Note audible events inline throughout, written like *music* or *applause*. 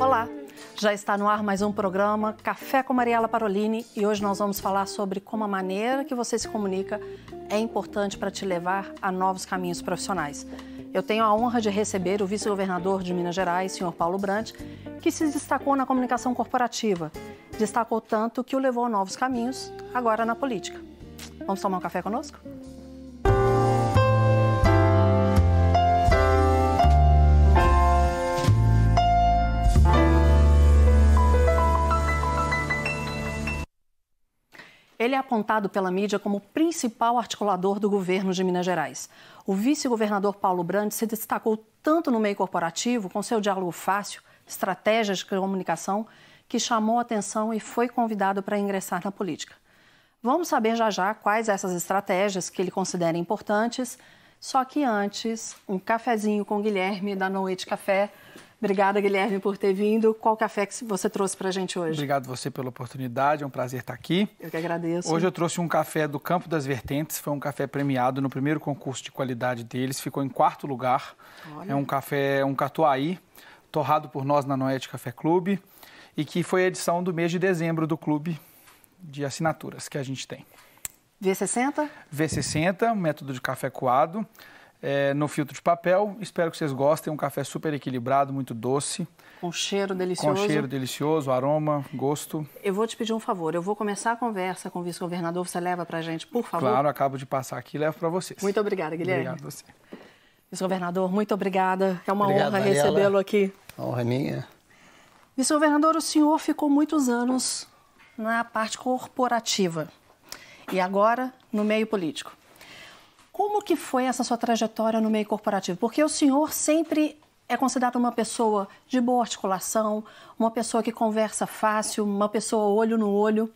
Olá, já está no ar mais um programa Café com Mariela Parolini e hoje nós vamos falar sobre como a maneira que você se comunica é importante para te levar a novos caminhos profissionais. Eu tenho a honra de receber o vice-governador de Minas Gerais, senhor Paulo Brandt, que se destacou na comunicação corporativa. Destacou tanto que o levou a novos caminhos, agora na política. Vamos tomar um café conosco? Ele é apontado pela mídia como o principal articulador do governo de Minas Gerais. O vice-governador Paulo Brandt se destacou tanto no meio corporativo, com seu diálogo fácil, estratégias de comunicação, que chamou atenção e foi convidado para ingressar na política. Vamos saber já já quais essas estratégias que ele considera importantes. Só que antes, um cafezinho com Guilherme da Noite Café Obrigada, Guilherme, por ter vindo. Qual café que você trouxe para a gente hoje? Obrigado você pela oportunidade, é um prazer estar aqui. Eu que agradeço. Hoje eu trouxe um café do Campo das Vertentes, foi um café premiado no primeiro concurso de qualidade deles, ficou em quarto lugar. Olha. É um café, um catuaí, torrado por nós na Noete Café Clube e que foi a edição do mês de dezembro do clube de assinaturas que a gente tem. V60? V60, método de café coado é, no filtro de papel. Espero que vocês gostem. Um café super equilibrado, muito doce. Com cheiro delicioso. Com cheiro delicioso, aroma, gosto. Eu vou te pedir um favor. Eu vou começar a conversa com o vice-governador. Você leva para a gente, por favor? Claro, acabo de passar aqui e levo para vocês. Muito obrigada, Guilherme. Obrigado a você. Vice-governador, muito obrigada. É uma Obrigado, honra recebê-lo aqui. A honra é minha. Vice-governador, o senhor ficou muitos anos na parte corporativa e agora no meio político. Como que foi essa sua trajetória no meio corporativo? Porque o senhor sempre é considerado uma pessoa de boa articulação, uma pessoa que conversa fácil, uma pessoa olho no olho.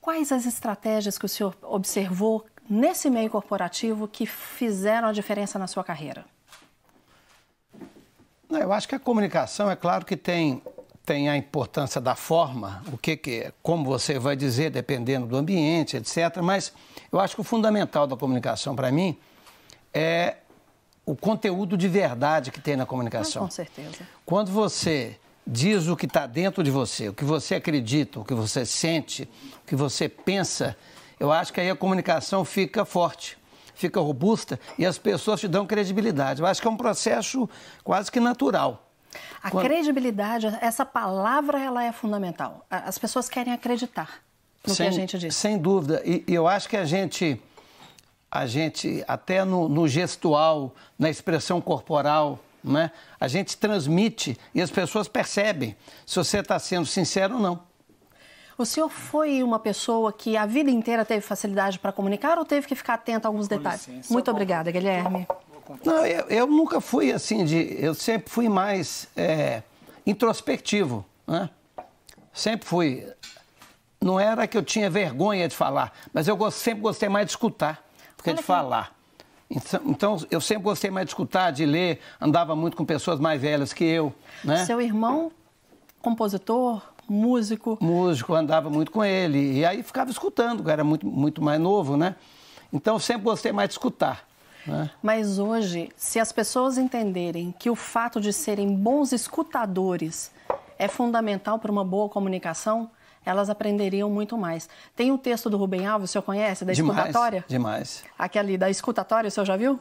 Quais as estratégias que o senhor observou nesse meio corporativo que fizeram a diferença na sua carreira? Eu acho que a comunicação, é claro que tem, tem a importância da forma, o que, que como você vai dizer, dependendo do ambiente, etc. Mas eu acho que o fundamental da comunicação, para mim, é o conteúdo de verdade que tem na comunicação. Ah, com certeza. Quando você diz o que está dentro de você, o que você acredita, o que você sente, o que você pensa, eu acho que aí a comunicação fica forte, fica robusta e as pessoas te dão credibilidade. Eu acho que é um processo quase que natural. A Quando... credibilidade, essa palavra, ela é fundamental. As pessoas querem acreditar no sem, que a gente diz. Sem dúvida. E, eu acho que a gente, a gente até no, no gestual, na expressão corporal, né, a gente transmite e as pessoas percebem se você está sendo sincero ou não. O senhor foi uma pessoa que a vida inteira teve facilidade para comunicar ou teve que ficar atento a alguns detalhes? Licença, Muito obrigada, Guilherme. Não, eu, eu, nunca fui assim de. Eu sempre fui mais é, introspectivo, né? Sempre fui não era que eu tinha vergonha de falar, mas eu sempre gostei mais de escutar do que de falar. Então, então, eu sempre gostei mais de escutar, de ler, andava muito com pessoas mais velhas que eu. Né? Seu irmão, compositor, músico? Músico, andava muito com ele. E aí ficava escutando, era muito, muito mais novo, né? Então, eu sempre gostei mais de escutar. Né? Mas hoje, se as pessoas entenderem que o fato de serem bons escutadores é fundamental para uma boa comunicação, elas aprenderiam muito mais. Tem o um texto do Rubem Alves, o senhor conhece, da demais, escutatória? Demais. Aquele da escutatória, o senhor já viu?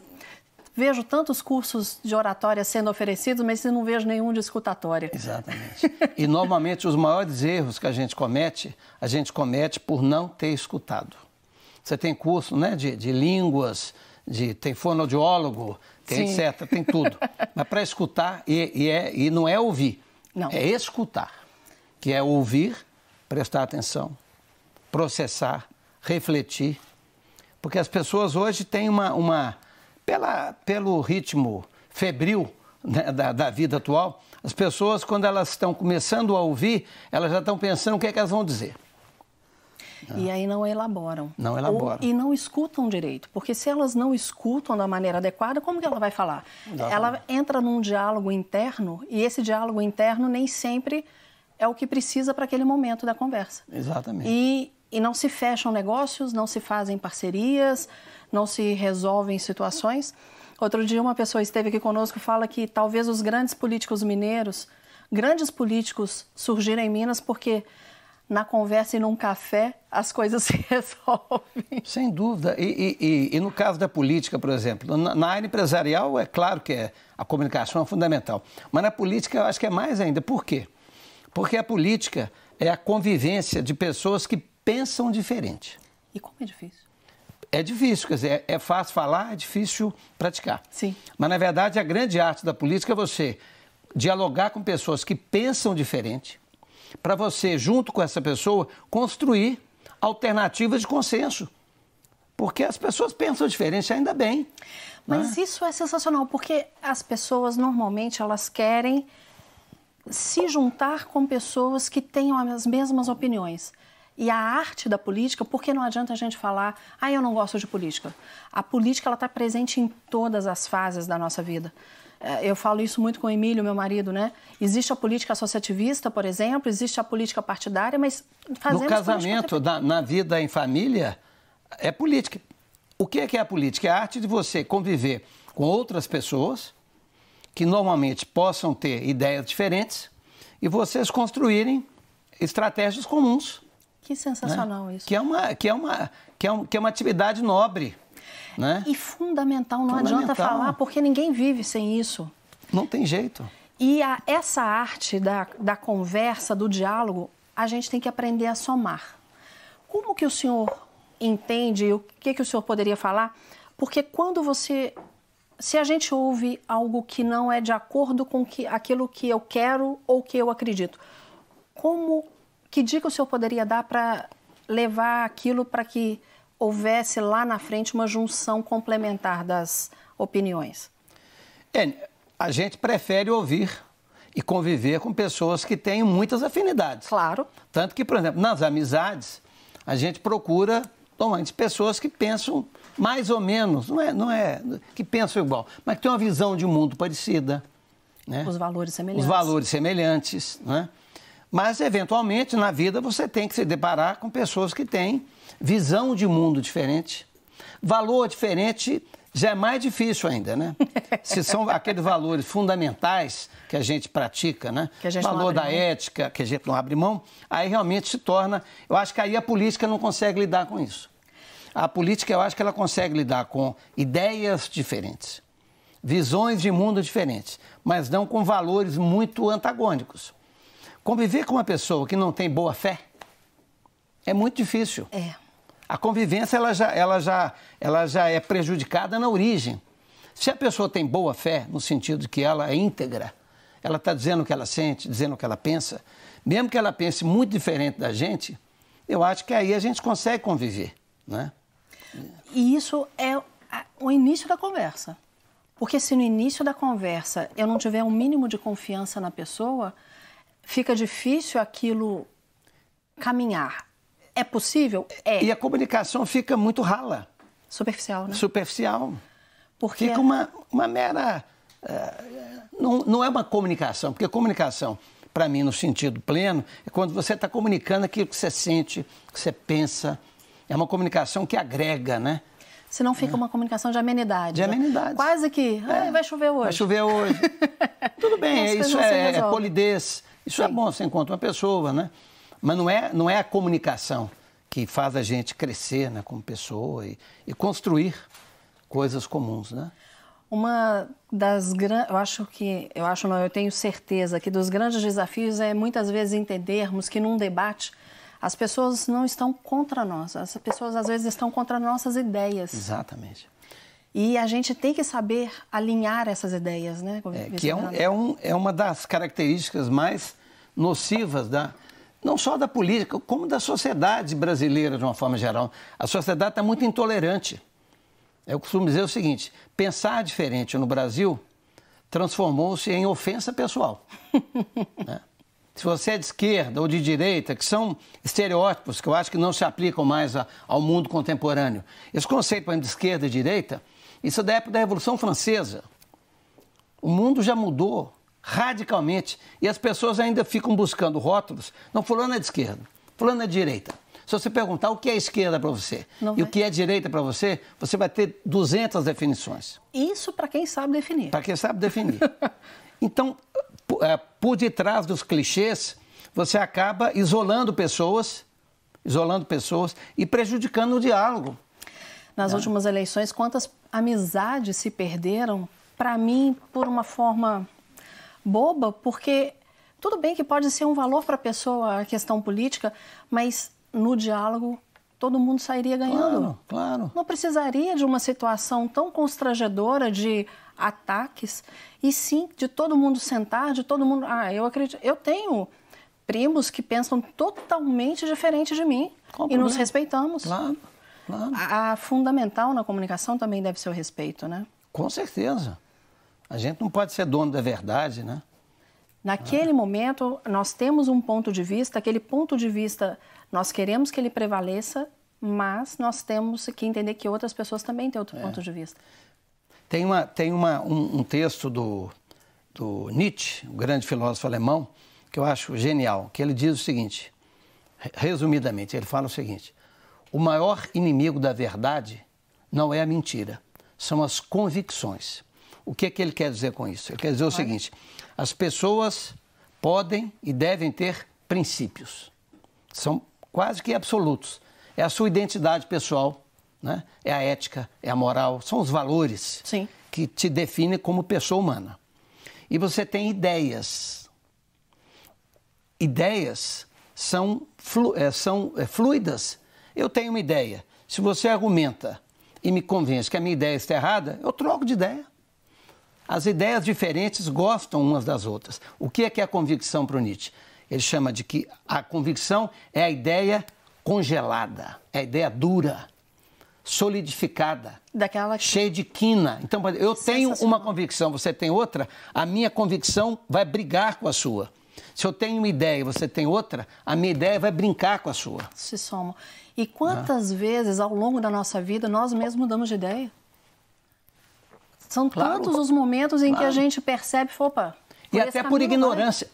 Vejo tantos cursos de oratória sendo oferecidos, mas não vejo nenhum de escutatória. Exatamente. e normalmente os maiores erros que a gente comete, a gente comete por não ter escutado. Você tem curso né, de, de línguas, de, tem fonoaudiólogo, tem Sim. etc., tem tudo. *laughs* Mas para escutar, e, e, é, e não é ouvir, não. é escutar, que é ouvir prestar atenção, processar, refletir. Porque as pessoas hoje têm uma. uma pela, pelo ritmo febril né, da, da vida atual, as pessoas, quando elas estão começando a ouvir, elas já estão pensando o que, é que elas vão dizer. E aí não elaboram. Não elaboram. Ou, e não escutam direito. Porque se elas não escutam da maneira adequada, como que ela vai falar? Exatamente. Ela entra num diálogo interno e esse diálogo interno nem sempre é o que precisa para aquele momento da conversa. Exatamente. E, e não se fecham negócios, não se fazem parcerias, não se resolvem situações. Outro dia uma pessoa esteve aqui conosco e fala que talvez os grandes políticos mineiros, grandes políticos surgiram em Minas porque na conversa e num café as coisas *laughs* se resolvem. Sem dúvida. E, e, e no caso da política, por exemplo, na, na, área empresarial é claro que é, a comunicação é fundamental. Mas na política eu acho que é mais ainda. Por quê? Porque a política é a convivência de pessoas que pensam diferente. E como é difícil? É difícil, quer dizer, é, é fácil falar, é difícil praticar. Sim. Mas, na verdade, a grande arte da política é você dialogar com pessoas que pensam diferente, para você, junto com essa pessoa, construir alternativas de consenso. Porque as pessoas pensam diferente, ainda bem. Mas né? isso é sensacional, porque as pessoas normalmente elas querem se juntar com pessoas que tenham as mesmas opiniões. E a arte da política, porque não adianta a gente falar, ah, eu não gosto de política. A política ela está presente em todas as fases da nossa vida. É, eu falo isso muito com o Emílio, meu marido, né? Existe a política associativista, por exemplo, existe a política partidária, mas fazemos No casamento, na, na, vida em família, é política. O que é, que é a política? É a arte de você conviver com outras pessoas que normalmente possam ter ideias diferentes e vocês construírem estratégias comuns. Que sensacional né? isso. Que é, uma, que, é uma, que, é um, que é uma atividade nobre. Né? E fundamental, não fundamental. adianta falar, porque ninguém vive sem isso. Não tem jeito. E a, essa arte da, da conversa, do diálogo, a gente tem que aprender a somar. Como que o senhor entende, o que, que o senhor poderia falar? Porque quando você. Se a gente ouve algo que não é de acordo com que, aquilo que eu quero ou que eu acredito, como. Que dica o senhor poderia dar para levar aquilo para que houvesse lá na frente uma junção complementar das opiniões? É, a gente prefere ouvir e conviver com pessoas que têm muitas afinidades. Claro. Tanto que, por exemplo, nas amizades, a gente procura normalmente pessoas que pensam mais ou menos, não é, não é que pensam igual, mas que têm uma visão de mundo parecida. Né? Os valores semelhantes. Os valores semelhantes. Né? Mas, eventualmente, na vida você tem que se deparar com pessoas que têm visão de mundo diferente, valor diferente já é mais difícil ainda, né? *laughs* Se são aqueles valores fundamentais que a gente pratica, né? Que a gente Valor da mão. ética, que a gente não abre mão, aí realmente se torna. Eu acho que aí a política não consegue lidar com isso. A política, eu acho que ela consegue lidar com ideias diferentes, visões de mundo diferentes, mas não com valores muito antagônicos. Conviver com uma pessoa que não tem boa fé é muito difícil. É. A convivência ela já, ela, já, ela já é prejudicada na origem. Se a pessoa tem boa fé, no sentido de que ela é íntegra, ela está dizendo o que ela sente, dizendo o que ela pensa, mesmo que ela pense muito diferente da gente, eu acho que aí a gente consegue conviver. Né? E isso é o início da conversa. Porque se no início da conversa eu não tiver um mínimo de confiança na pessoa, fica difícil aquilo caminhar. É possível? É. E a comunicação fica muito rala. Superficial, né? Superficial. Porque... Fica uma, uma mera. Uh, não, não é uma comunicação, porque comunicação, para mim, no sentido pleno, é quando você está comunicando aquilo que você sente, que você pensa. É uma comunicação que agrega, né? Senão fica é. uma comunicação de amenidade. De amenidade. Quase que, é. vai chover hoje. Vai chover hoje. *laughs* Tudo bem, isso é, é polidez. Isso é Sim. é bom, você encontra uma pessoa, né? Mas não é, não é a comunicação que faz a gente crescer né, como pessoa e, e construir coisas comuns, né? Uma das grandes, eu acho que, eu acho não, eu tenho certeza que dos grandes desafios é muitas vezes entendermos que num debate as pessoas não estão contra nós, as pessoas às vezes estão contra nossas ideias. Exatamente. E a gente tem que saber alinhar essas ideias, né? É, que é, um, é, um, é uma das características mais nocivas da, não só da política, como da sociedade brasileira de uma forma geral. A sociedade está muito intolerante. Eu costumo dizer o seguinte: pensar diferente no Brasil transformou-se em ofensa pessoal. *laughs* né? Se você é de esquerda ou de direita, que são estereótipos que eu acho que não se aplicam mais a, ao mundo contemporâneo. Esse conceito de esquerda e direita isso é da época da Revolução Francesa. O mundo já mudou radicalmente e as pessoas ainda ficam buscando rótulos. Não, fulano é de esquerda, fulano é de direita. Se você perguntar o que é esquerda para você Não e vai. o que é direita para você, você vai ter 200 definições. Isso para quem sabe definir. Para quem sabe definir. *laughs* Então, por, é, por detrás dos clichês, você acaba isolando pessoas, isolando pessoas e prejudicando o diálogo. Nas últimas eleições, quantas amizades se perderam, para mim, por uma forma boba, porque tudo bem que pode ser um valor para a pessoa a questão política, mas no diálogo todo mundo sairia ganhando. Claro, claro. Não precisaria de uma situação tão constrangedora de ataques, e sim de todo mundo sentar, de todo mundo. Ah, eu acredito. Eu tenho primos que pensam totalmente diferente de mim Qual e nos problema? respeitamos. Claro, claro. A, a fundamental na comunicação também deve ser o respeito, né? Com certeza. A gente não pode ser dono da verdade, né? Naquele momento, nós temos um ponto de vista, aquele ponto de vista, nós queremos que ele prevaleça, mas nós temos que entender que outras pessoas também têm outro ponto de vista. Tem, uma, tem uma, um, um texto do, do Nietzsche, o grande filósofo alemão, que eu acho genial, que ele diz o seguinte, re- resumidamente, ele fala o seguinte, o maior inimigo da verdade não é a mentira, são as convicções. O que, é que ele quer dizer com isso? Ele quer dizer o seguinte, as pessoas podem e devem ter princípios são quase que absolutos. É a sua identidade pessoal, né? é a ética, é a moral, são os valores Sim. que te definem como pessoa humana. E você tem ideias. Ideias são, flu, é, são é, fluidas. Eu tenho uma ideia. Se você argumenta e me convence que a minha ideia está errada, eu troco de ideia. As ideias diferentes gostam umas das outras. O que é que é a convicção para o Nietzsche? Ele chama de que a convicção é a ideia congelada, é a ideia dura, solidificada, Daquela que- cheia de quina. Então, eu tenho uma convicção, você tem outra, a minha convicção vai brigar com a sua. Se eu tenho uma ideia e você tem outra, a minha ideia vai brincar com a sua. se somam. E quantas vezes ao longo da nossa vida nós mesmos mudamos de ideia? São Claro. tantos os momentos em que a Claro. gente percebe, opa. E até por não vai. ignorância.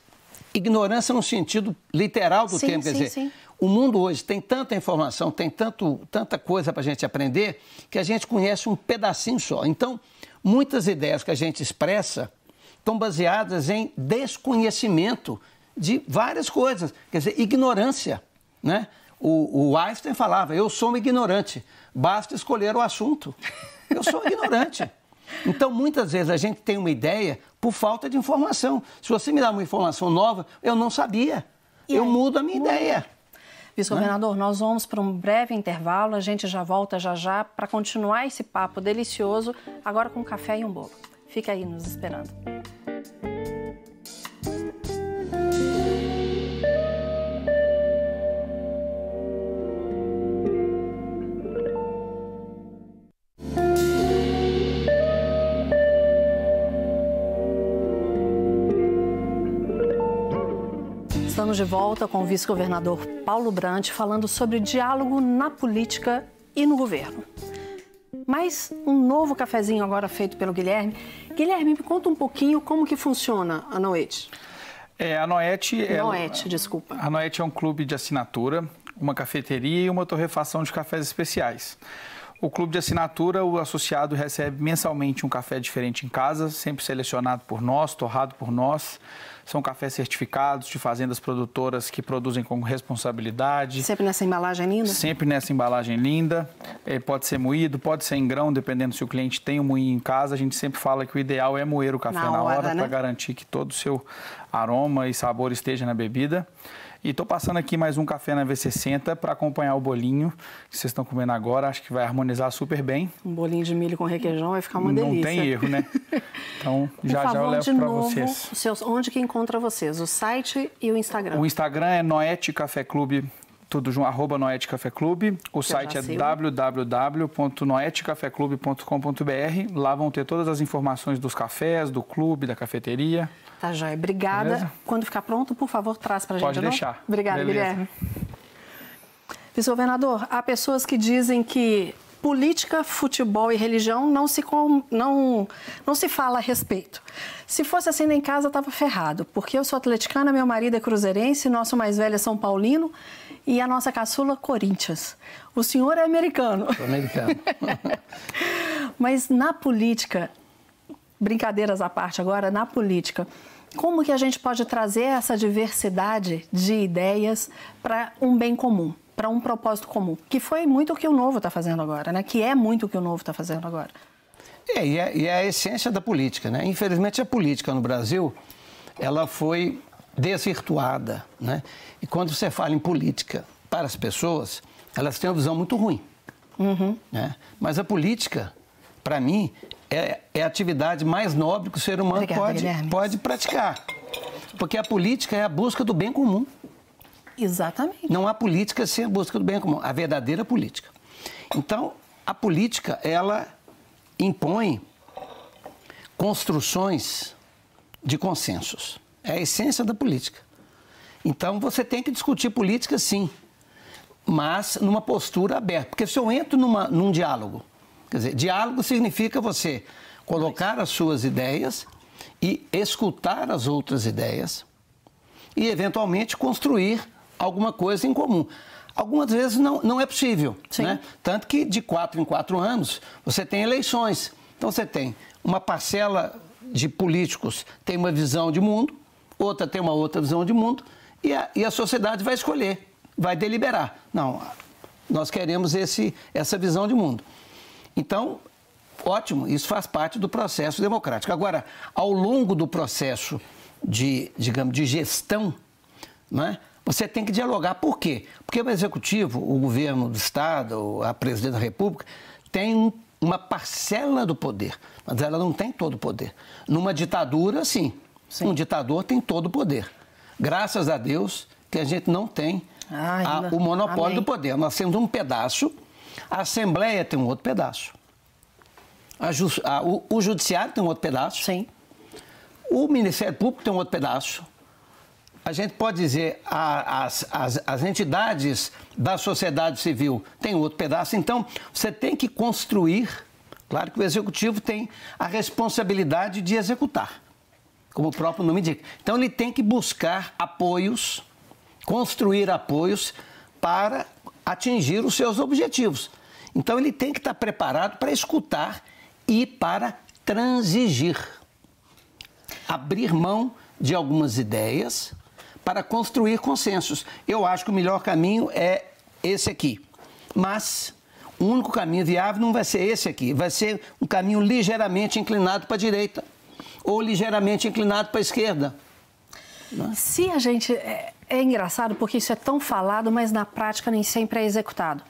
Ignorância no sentido literal do Sim, termo. Quer sim, dizer, sim. o mundo hoje tem tanta informação, tem tanto, tanta coisa para a gente aprender, que a gente conhece um pedacinho só. Então, muitas ideias que a gente expressa estão baseadas em desconhecimento de várias coisas. Quer dizer, ignorância. Né? O, o Einstein falava, eu sou um ignorante, basta escolher o assunto. Eu sou ignorante. *laughs* Então, muitas vezes a gente tem uma ideia por falta de informação. Se você me dá uma informação nova, eu não sabia. E eu aí? mudo a minha Muda. ideia. Vice-governador, nós vamos para um breve intervalo, a gente já volta já já para continuar esse papo delicioso, agora com café e um bolo. Fica aí nos esperando. De volta com o vice-governador Paulo Brandt falando sobre diálogo na política e no governo. Mas um novo cafezinho agora feito pelo Guilherme. Guilherme, me conta um pouquinho como que funciona a Noite. É, a Noete... é- Noete, desculpa. A Noete é um clube de assinatura, uma cafeteria e uma torrefação de cafés especiais. O clube de assinatura, o associado recebe mensalmente um café diferente em casa, sempre selecionado por nós, torrado por nós. São cafés certificados de fazendas produtoras que produzem com responsabilidade. Sempre nessa embalagem linda? Sempre nessa embalagem linda. É, pode ser moído, pode ser em grão, dependendo se o cliente tem um moinho em casa. A gente sempre fala que o ideal é moer o café Na na, hora, hora né? para garantir que todo o seu aroma e sabor esteja na bebida. E estou passando aqui mais um café na V60 para acompanhar o bolinho que vocês estão comendo agora. Acho que vai harmonizar super bem. Um bolinho de milho com requeijão vai ficar uma Não delícia. tem erro, né? *laughs* Então, já favor, já eu levo para vocês. seus, onde que encontra vocês? O site e o Instagram. O Instagram é Noete Café Clube, tudo junto, arroba Noete Café Clube. O site já é www.noetecafeclube.com.br. Lá vão ter todas as informações dos cafés, do clube, da cafeteria. Tá, Joia. Obrigada. Beleza? Quando ficar pronto, por favor, traz pra gente. Pode não? deixar. Obrigada, Beleza. Guilherme. Vice-governador, há pessoas que dizem que política, futebol e religião não se, com- não, não se fala a respeito. Se fosse assim em casa, estava ferrado, porque eu sou atleticana, meu marido é cruzeirense, nosso mais velho é São Paulino, e a nossa caçula Corinthians. O senhor é americano. Sou americano. *laughs* Mas na política, brincadeiras à parte agora, na política, como que a gente pode trazer essa diversidade de ideias para um bem comum, para um propósito comum? Que foi muito o que o Novo está fazendo agora, né? Que é muito o que o Novo está fazendo agora. É e, é, e é a essência da política, né? Infelizmente, a política no Brasil, ela foi desvirtuada, né? E quando você fala em política para as pessoas, elas têm uma visão muito ruim. Uhum. Né? Mas a política, para mim, é, é, a atividade mais nobre que o ser humano Obrigada, pode, pode praticar. Porque a política é a busca do bem comum. Exatamente. Não há política sem a busca do bem comum, a verdadeira política. Então, a política, ela impõe construções de consensos. É a essência da política. Então, você tem que discutir política, sim, mas numa postura aberta. Porque se eu entro numa, num diálogo Quer dizer, diálogo significa você colocar as suas ideias e escutar as outras ideias e, eventualmente, construir alguma coisa em comum. Algumas vezes não, não é possível. Né? Tanto que, de quatro em quatro anos, você tem eleições. Então, você tem uma parcela de políticos tem uma visão de mundo, outra tem uma outra visão de mundo, e a, e a sociedade vai escolher, vai deliberar. Não, nós queremos esse, essa visão de mundo. Então, ótimo, isso faz parte do processo democrático. Agora, ao longo do processo de, digamos, de gestão, né, você tem que dialogar. Por quê? Porque o executivo, o governo do Estado, a presidente da República, tem uma parcela do poder, mas ela não tem todo o poder. Numa ditadura, sim. Sim. Um ditador tem todo o poder. Graças a Deus que a gente não tem ah, a, o monopólio Amém. do poder. Nós temos um pedaço a Assembleia tem um outro pedaço. A, a, o, o, Judiciário tem um outro pedaço. Sim. O Ministério Público tem um outro pedaço. A gente pode dizer as, as, as entidades da sociedade civil têm outro pedaço. Então, você tem que construir. Claro que o Executivo tem a responsabilidade de executar, como o próprio nome indica. Então, ele tem que buscar apoios, construir apoios para atingir os seus objetivos. Então ele tem que estar preparado para escutar e para transigir. Abrir mão de algumas ideias para construir consensos. Eu acho que o melhor caminho é esse aqui. Mas o único caminho viável não vai ser esse aqui, vai ser um caminho ligeiramente inclinado para a direita ou ligeiramente inclinado para a esquerda. Se a gente. É, é engraçado porque isso é tão falado, mas na prática nem sempre é executado.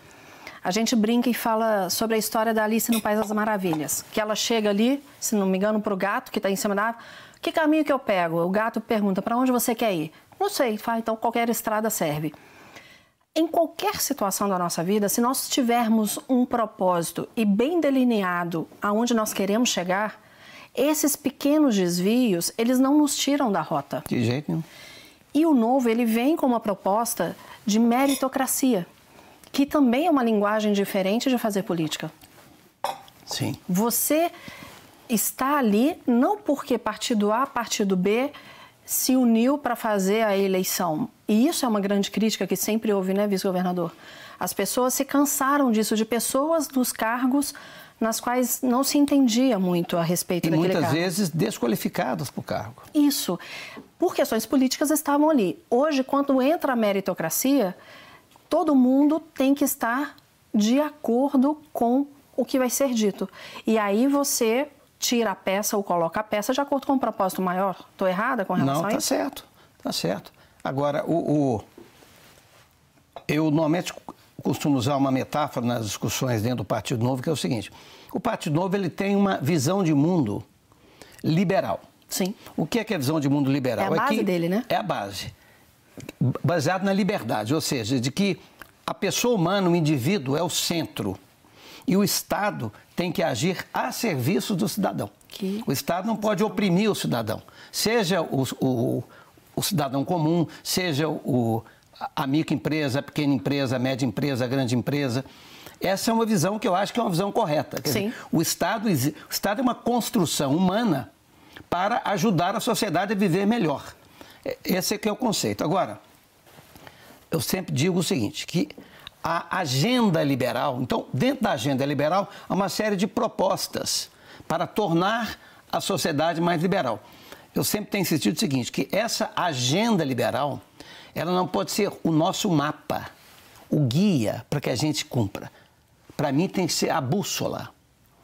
A gente brinca e fala sobre a história da Alice no País das Maravilhas, que ela chega ali, se não me engano, para o gato que está em cima da árvore. Que caminho que eu pego? O gato pergunta: para onde você quer ir? Não sei, fala, então qualquer estrada serve. Em qualquer situação da nossa vida, se nós tivermos um propósito e bem delineado aonde nós queremos chegar, esses pequenos desvios, eles não nos tiram da rota. De jeito nenhum. E o novo, ele vem com uma proposta de meritocracia, que também é uma linguagem diferente de fazer política. Sim. Você está ali não porque partido A, partido B se uniu para fazer a eleição. E isso é uma grande crítica que sempre houve, né, vice-governador? As pessoas se cansaram disso, de pessoas dos cargos nas quais não se entendia muito a respeito e daquele muitas cargo. vezes desqualificadas para o cargo. Isso. Por questões políticas estavam ali. Hoje, quando entra a meritocracia, todo mundo tem que estar de acordo com o que vai ser dito. E aí você tira a peça ou coloca a peça de acordo com um propósito maior. Estou errada com relação não, tá a isso? Não, está certo. Está certo. Agora, o, o, eu normalmente costumo usar uma metáfora nas discussões dentro do Partido Novo, que é o seguinte: o Partido Novo ele tem uma visão de mundo liberal. Sim. O que é, que é a visão de mundo liberal? É a base é que, dele, né? É a base. Baseado na liberdade, ou seja, de que a pessoa humana, o indivíduo, é o centro. E o Estado tem que agir a serviço do cidadão. Que... O Estado não pode oprimir o cidadão. Seja o, o, o cidadão comum, seja o, a microempresa, a pequena empresa, a média empresa, a grande empresa. Essa é uma visão que eu acho que é uma visão correta. Quer Sim. Dizer, o, Estado, o Estado é uma construção humana para ajudar a sociedade a viver melhor. Esse é que é o conceito. Agora, eu sempre digo o seguinte, que a agenda liberal, então, dentro da agenda liberal, há uma série de propostas para tornar a sociedade mais liberal. Eu sempre tenho insistido o seguinte, que essa agenda liberal, ela não pode ser o nosso mapa, o guia para que a gente cumpra. Para mim tem que ser a bússola.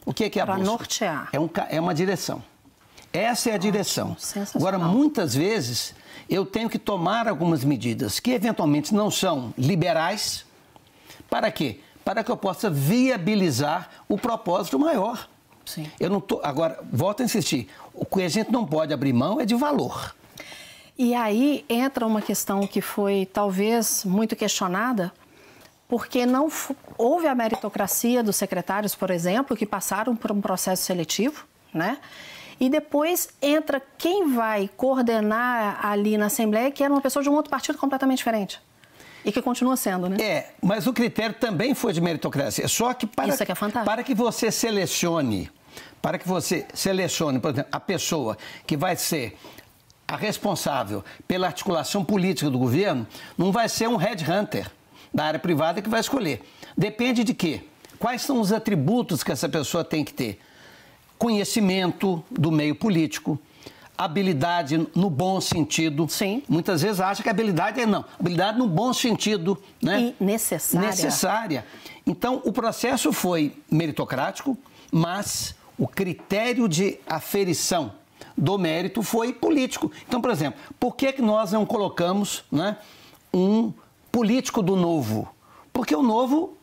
O que é, que é a pra bússola? nortear. É, um, é uma direção. Essa é a direção. Agora, muitas vezes, eu tenho que tomar algumas medidas que eventualmente não são liberais. Para quê? Para que eu possa viabilizar o propósito maior. Sim. Eu não tô, agora, volto a insistir, o que a gente não pode abrir mão é de valor. E aí entra uma questão que foi talvez muito questionada, porque não houve a meritocracia dos secretários, por exemplo, que passaram por um processo seletivo, né? E depois entra quem vai coordenar ali na Assembleia, que era uma pessoa de um outro partido completamente diferente. E que continua sendo, né? É, mas o critério também foi de meritocracia. Só que para, Isso é que é fantástico. para que você selecione, para que você selecione, por exemplo, a pessoa que vai ser a responsável pela articulação política do governo, não vai ser um headhunter da área privada que vai escolher. Depende de quê? Quais são os atributos que essa pessoa tem que ter? Conhecimento do meio político, habilidade no bom sentido. Sim. Muitas vezes acha que habilidade é não. Habilidade no bom sentido, né? E necessária. Necessária. Então, o processo foi meritocrático, mas o critério de aferição do mérito foi político. Então, por exemplo, por que, que nós não colocamos né, um político do novo? Porque o novo,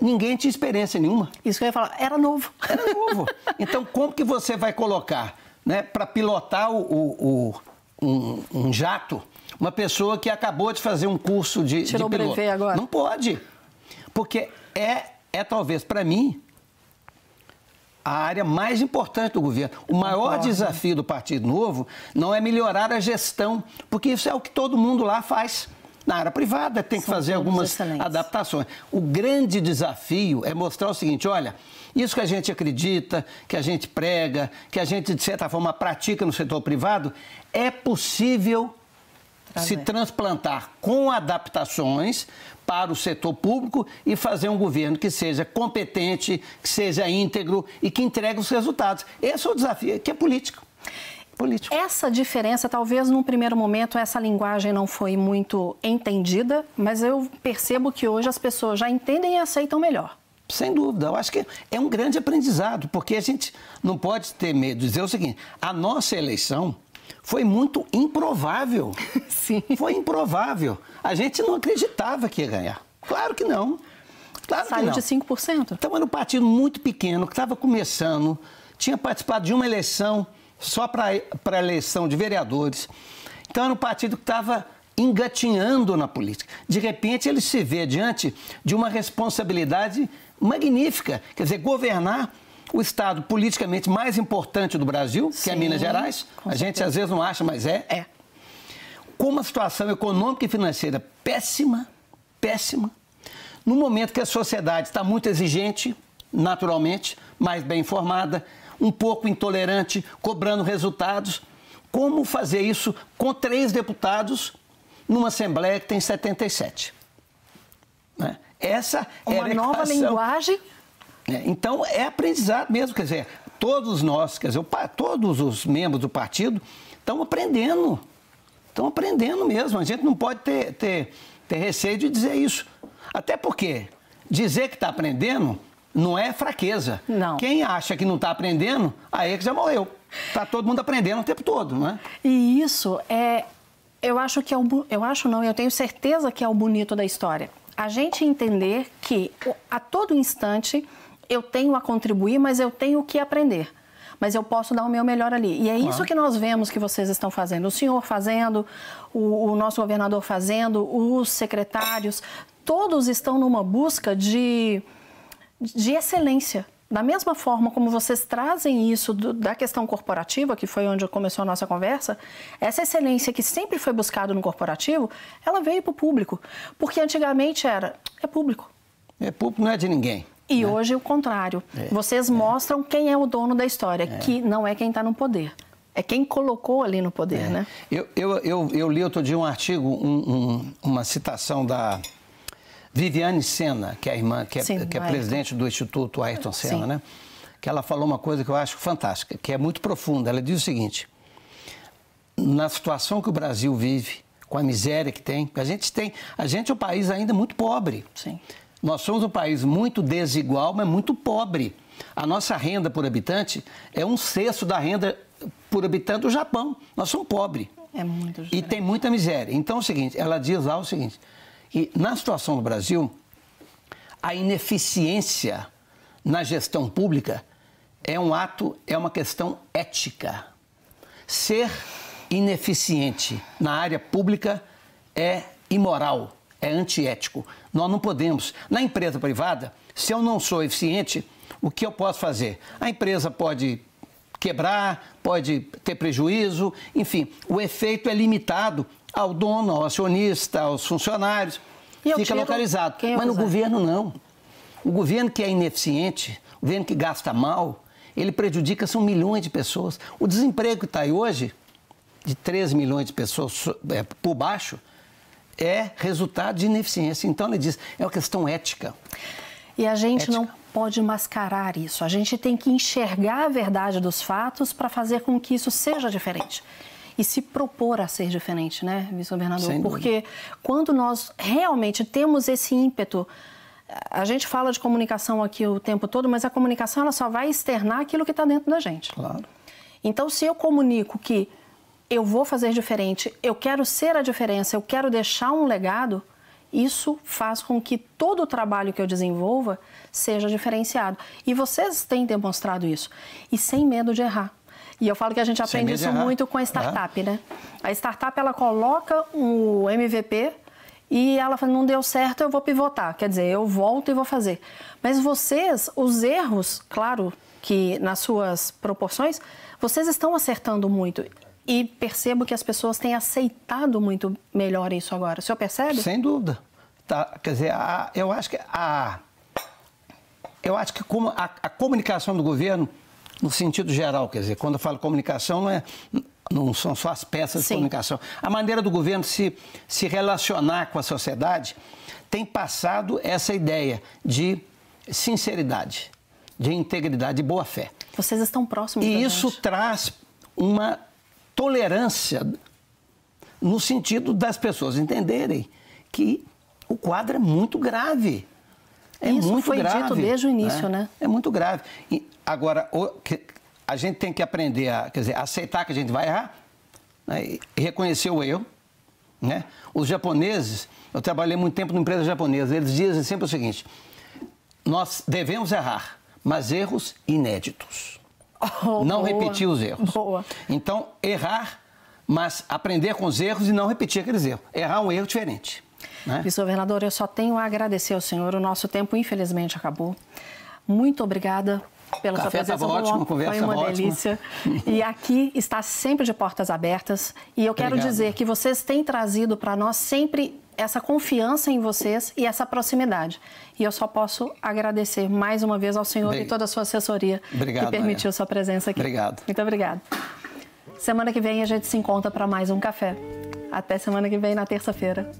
ninguém tinha experiência nenhuma. Isso que eu ia falar, era novo. Era novo. *laughs* Então, como que você vai colocar né, para pilotar o, o- o- um, um jato uma pessoa que acabou de fazer um curso de, de Tirou o piloto? brevet agora. Não pode. Porque é, é talvez, para mim, a área mais importante do governo. O maior Concordo. desafio do Partido Novo não é melhorar a gestão, porque isso é o que todo mundo lá faz. Na área privada tem que São fazer todos algumas excelentes. adaptações. O grande desafio é mostrar o seguinte: olha, isso que a gente acredita, que a gente prega, que a gente, de certa forma, pratica no setor privado, é possível Trazer. se transplantar com adaptações para o setor público e fazer um governo que seja competente, que seja íntegro e que entregue os resultados. Esse é o desafio, que é político. Político. Essa diferença, talvez num primeiro momento essa linguagem não foi muito entendida, mas eu percebo que hoje as pessoas já entendem e aceitam melhor. Sem dúvida, eu acho que é um grande aprendizado, porque a gente não pode ter medo de dizer o seguinte: a nossa eleição foi muito improvável. *laughs* Sim. Foi improvável. A gente não acreditava que ia ganhar. Claro que não. Claro Saiu que de não. 5%. Então era um partido muito pequeno, que estava começando, tinha participado de uma eleição só para a eleição de vereadores. Então era um partido que estava engatinhando na política. De repente ele se vê diante de uma responsabilidade magnífica, quer dizer, governar o estado politicamente mais importante do Brasil, que é Sim, Minas Gerais. A gente às vezes não acha, mas é. É. Com uma situação econômica e financeira péssima, péssima, no momento que a sociedade está muito exigente, naturalmente, mais bem informada, um pouco intolerante, cobrando resultados. Como fazer isso com três deputados numa Assembleia que tem 77? Né? Essa é Uma a nova linguagem. É, então é aprendizado mesmo, quer dizer, todos nós, quer dizer, todos os membros do partido estão aprendendo. Estão aprendendo mesmo. A gente não pode ter, ter, ter receio de dizer isso. Até porque dizer que está aprendendo não é fraqueza. Não. Quem acha que não está aprendendo, aí é que já morreu. Está todo mundo aprendendo o tempo todo, não é? E isso é, eu acho que é o, eu acho não, eu tenho certeza que é o bonito da história. A gente entender que a todo instante eu tenho a contribuir, mas eu tenho que aprender. Mas eu posso dar o meu melhor ali. E é isso que nós vemos que vocês estão fazendo. O senhor fazendo, o, o nosso governador fazendo, os secretários, todos estão numa busca de, de excelência. Da mesma forma como vocês trazem isso do- da questão corporativa, que foi onde começou a nossa conversa, essa excelência que sempre foi buscada no corporativo, ela veio para o público. Porque antigamente era, é público. É público, não é de ninguém. E hoje o contrário. É, Vocês mostram quem é o dono da história, que não é quem está no poder. É quem colocou ali no poder, é. né? Eu, eu, eu, eu, li outro dia um artigo, um, um, uma citação da Viviane Senna, que é a irmã, que é, Sim, que é presidente do Instituto Ayrton Senna, Sim. né? Que ela falou uma coisa que eu acho fantástica, que é muito profunda. Ela diz o seguinte: na situação que o Brasil vive, com a miséria que tem, a gente tem, a gente é um país ainda muito pobre. Sim. Nós somos um país muito desigual, mas muito pobre. A nossa renda por habitante é um sexto da renda por habitante do Japão. Nós somos pobres. É muito diferente. E tem muita miséria. Então é o seguinte, ela diz lá o seguinte, que na situação do Brasil, a ineficiência na gestão pública é um ato, é uma questão ética. Ser ineficiente na área pública é imoral, é antiético. Nós não podemos. Na empresa privada, se eu não sou eficiente, o que eu posso fazer? A empresa pode quebrar, pode ter prejuízo, enfim, o efeito é limitado ao dono, ao acionista, aos funcionários, e fica tiro, localizado. Mas no governo não. O governo que é ineficiente, o governo que gasta mal, ele prejudica, são milhões de pessoas. O desemprego que está aí hoje, de 3 milhões de pessoas é, por baixo, é resultado de ineficiência. Então, ele diz, é uma questão ética. E a gente ética. não pode mascarar isso. A gente tem que enxergar a verdade dos fatos para fazer com que isso seja diferente. E se propor a ser diferente, né, vice-governador? Porque quando nós realmente temos esse ímpeto a gente fala de comunicação aqui o tempo todo, mas a comunicação ela só vai externar aquilo que está dentro da gente. Claro. Então, se eu comunico que eu vou fazer diferente, eu quero ser a diferença, eu quero deixar um legado, isso faz com que todo o trabalho que eu desenvolva seja diferenciado. E vocês têm demonstrado isso. E sem medo de errar. E eu falo que a gente aprende isso muito com a startup, né? A startup, ela coloca o MVP e ela fala, não deu certo, eu vou pivotar. Quer dizer, eu volto e vou fazer. Mas vocês, os erros, claro que nas suas proporções, vocês estão acertando muito. E percebo que as pessoas têm aceitado muito melhor isso agora. O senhor percebe? Sem dúvida. Tá, quer dizer, a, eu acho que a, eu acho que como a, a, comunicação do governo, no sentido geral, quer dizer, quando eu falo comunicação, não, é, não são só as peças Sim. de comunicação. A maneira do governo se, se relacionar com a sociedade tem passado essa ideia de sinceridade, de integridade, de boa fé. Vocês estão próximos E isso traz uma tolerância no sentido das pessoas entenderem que o quadro é muito grave. É Isso muito foi grave, dito desde o início, né? né? É muito grave. E agora, o, que, a gente tem que aprender a, quer dizer, aceitar que a gente vai errar né? reconhecer o erro. Né? Os japoneses, eu trabalhei muito tempo numa empresa japonesa, eles dizem sempre o seguinte: nós devemos errar, mas erros inéditos. Oh, *laughs* não boa, repetir os erros. Boa. Então, errar, mas aprender com os erros e não repetir aqueles erros. Errar um erro diferente. Né? Vice-governador, eu só tenho a agradecer ao senhor. O nosso tempo, infelizmente, acabou. Muito obrigada pela Café sua presença. Ótimo, conversa Foi uma delícia. *laughs* E aqui está sempre de portas abertas. E eu quero Obrigado. dizer que vocês têm trazido para nós sempre essa confiança em vocês e essa proximidade. E eu só posso agradecer mais uma vez ao senhor Bem, e toda a sua assessoria obrigado, que permitiu Maria. sua presença aqui. Obrigado. Muito obrigado. Semana que vem a gente se encontra para mais um café. Até semana que vem, na terça-feira.